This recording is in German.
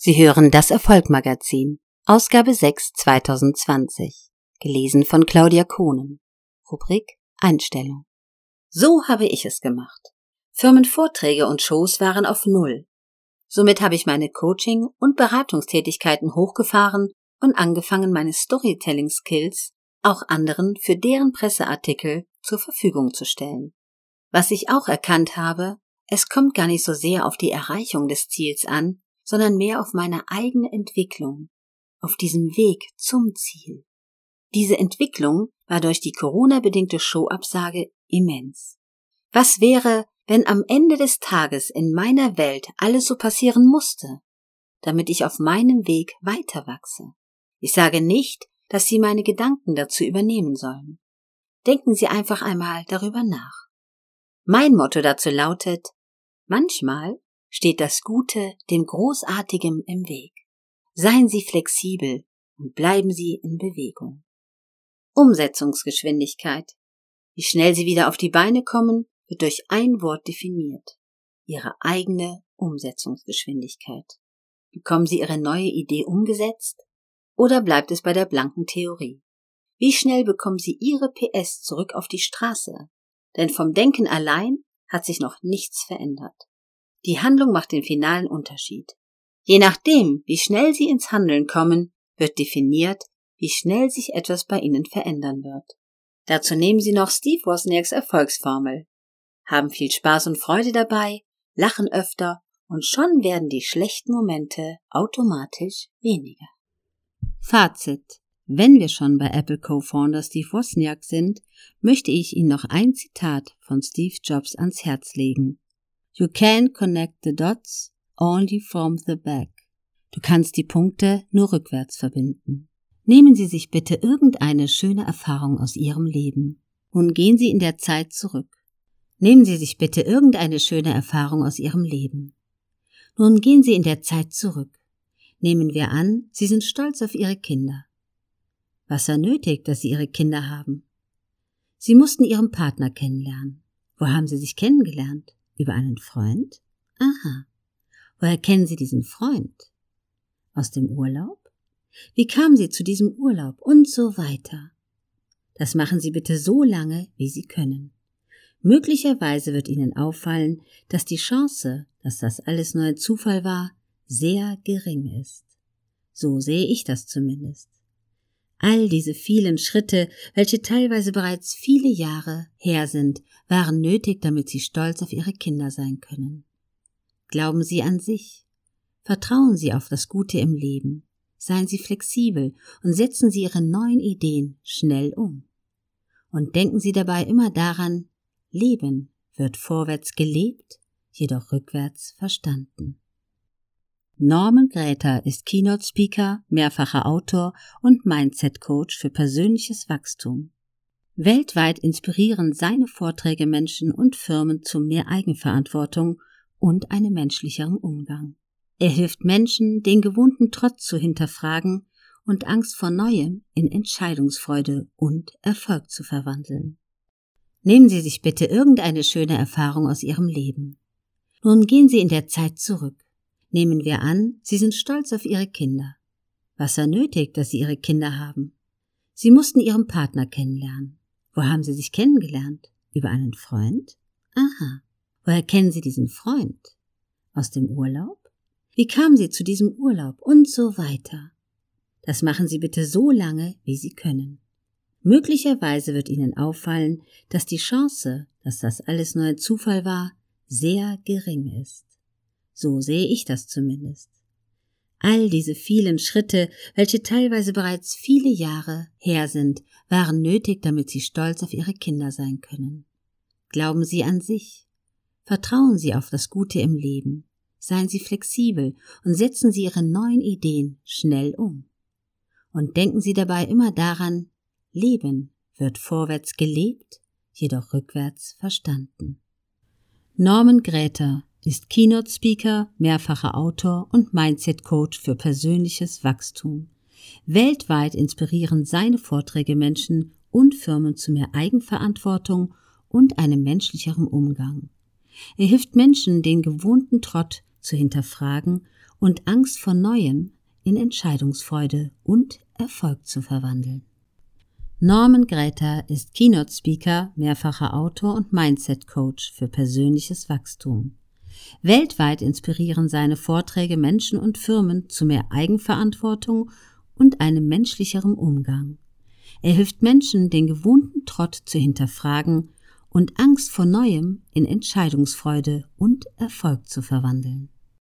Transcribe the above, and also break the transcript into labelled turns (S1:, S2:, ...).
S1: Sie hören das Erfolgmagazin, Ausgabe 6 2020, gelesen von Claudia Kohnen. Rubrik Einstellung. So habe ich es gemacht. Firmenvorträge und Shows waren auf Null. Somit habe ich meine Coaching- und Beratungstätigkeiten hochgefahren und angefangen, meine Storytelling-Skills auch anderen für deren Presseartikel zur Verfügung zu stellen. Was ich auch erkannt habe, es kommt gar nicht so sehr auf die Erreichung des Ziels an, sondern mehr auf meine eigene Entwicklung, auf diesem Weg zum Ziel. Diese Entwicklung war durch die Corona-bedingte Showabsage immens. Was wäre, wenn am Ende des Tages in meiner Welt alles so passieren musste, damit ich auf meinem Weg weiter wachse? Ich sage nicht, dass Sie meine Gedanken dazu übernehmen sollen. Denken Sie einfach einmal darüber nach. Mein Motto dazu lautet, manchmal steht das Gute dem Großartigen im Weg. Seien Sie flexibel und bleiben Sie in Bewegung. Umsetzungsgeschwindigkeit. Wie schnell Sie wieder auf die Beine kommen, wird durch ein Wort definiert. Ihre eigene Umsetzungsgeschwindigkeit. Bekommen Sie Ihre neue Idee umgesetzt? Oder bleibt es bei der blanken Theorie? Wie schnell bekommen Sie Ihre PS zurück auf die Straße? Denn vom Denken allein hat sich noch nichts verändert. Die Handlung macht den finalen Unterschied. Je nachdem, wie schnell Sie ins Handeln kommen, wird definiert, wie schnell sich etwas bei Ihnen verändern wird. Dazu nehmen Sie noch Steve Wozniaks Erfolgsformel. Haben viel Spaß und Freude dabei, lachen öfter und schon werden die schlechten Momente automatisch weniger. Fazit. Wenn wir schon bei Apple Co-Founder Steve Wozniak sind, möchte ich Ihnen noch ein Zitat von Steve Jobs ans Herz legen. You can connect the dots only from the back. Du kannst die Punkte nur rückwärts verbinden. Nehmen Sie sich bitte irgendeine schöne Erfahrung aus Ihrem Leben. Nun gehen Sie in der Zeit zurück. Nehmen Sie sich bitte irgendeine schöne Erfahrung aus Ihrem Leben. Nun gehen Sie in der Zeit zurück. Nehmen wir an, Sie sind stolz auf Ihre Kinder. Was nötig, dass Sie Ihre Kinder haben? Sie mussten Ihren Partner kennenlernen. Wo haben Sie sich kennengelernt? Über einen Freund? Aha. Woher kennen Sie diesen Freund? Aus dem Urlaub? Wie kamen Sie zu diesem Urlaub? Und so weiter. Das machen Sie bitte so lange, wie Sie können. Möglicherweise wird Ihnen auffallen, dass die Chance, dass das alles nur ein Zufall war, sehr gering ist. So sehe ich das zumindest. All diese vielen Schritte, welche teilweise bereits viele Jahre her sind, waren nötig, damit Sie stolz auf Ihre Kinder sein können. Glauben Sie an sich. Vertrauen Sie auf das Gute im Leben. Seien Sie flexibel und setzen Sie Ihre neuen Ideen schnell um. Und denken Sie dabei immer daran, Leben wird vorwärts gelebt, jedoch rückwärts verstanden. Norman Gräter ist Keynote Speaker, mehrfacher Autor und Mindset Coach für persönliches Wachstum. Weltweit inspirieren seine Vorträge Menschen und Firmen zu mehr Eigenverantwortung und einem menschlicheren Umgang. Er hilft Menschen, den gewohnten Trotz zu hinterfragen und Angst vor Neuem in Entscheidungsfreude und Erfolg zu verwandeln. Nehmen Sie sich bitte irgendeine schöne Erfahrung aus Ihrem Leben. Nun gehen Sie in der Zeit zurück Nehmen wir an, Sie sind stolz auf Ihre Kinder. Was nötig, dass Sie Ihre Kinder haben? Sie mussten Ihren Partner kennenlernen. Wo haben Sie sich kennengelernt? Über einen Freund? Aha. Woher kennen Sie diesen Freund? Aus dem Urlaub? Wie kamen Sie zu diesem Urlaub? Und so weiter. Das machen Sie bitte so lange, wie Sie können. Möglicherweise wird Ihnen auffallen, dass die Chance, dass das alles nur ein Zufall war, sehr gering ist. So sehe ich das zumindest. All diese vielen Schritte, welche teilweise bereits viele Jahre her sind, waren nötig, damit Sie stolz auf Ihre Kinder sein können. Glauben Sie an sich. Vertrauen Sie auf das Gute im Leben. Seien Sie flexibel und setzen Sie Ihre neuen Ideen schnell um. Und denken Sie dabei immer daran, Leben wird vorwärts gelebt, jedoch rückwärts verstanden. Norman Gräter ist Keynote Speaker, mehrfacher Autor und Mindset Coach für persönliches Wachstum. Weltweit inspirieren seine Vorträge Menschen und Firmen zu mehr Eigenverantwortung und einem menschlicheren Umgang. Er hilft Menschen, den gewohnten Trott zu hinterfragen und Angst vor Neuem in Entscheidungsfreude und Erfolg zu verwandeln. Norman Greta ist Keynote Speaker, mehrfacher Autor und Mindset Coach für persönliches Wachstum. Weltweit inspirieren seine Vorträge Menschen und Firmen zu mehr Eigenverantwortung und einem menschlicheren Umgang. Er hilft Menschen, den gewohnten Trott zu hinterfragen und Angst vor Neuem in Entscheidungsfreude und Erfolg zu verwandeln.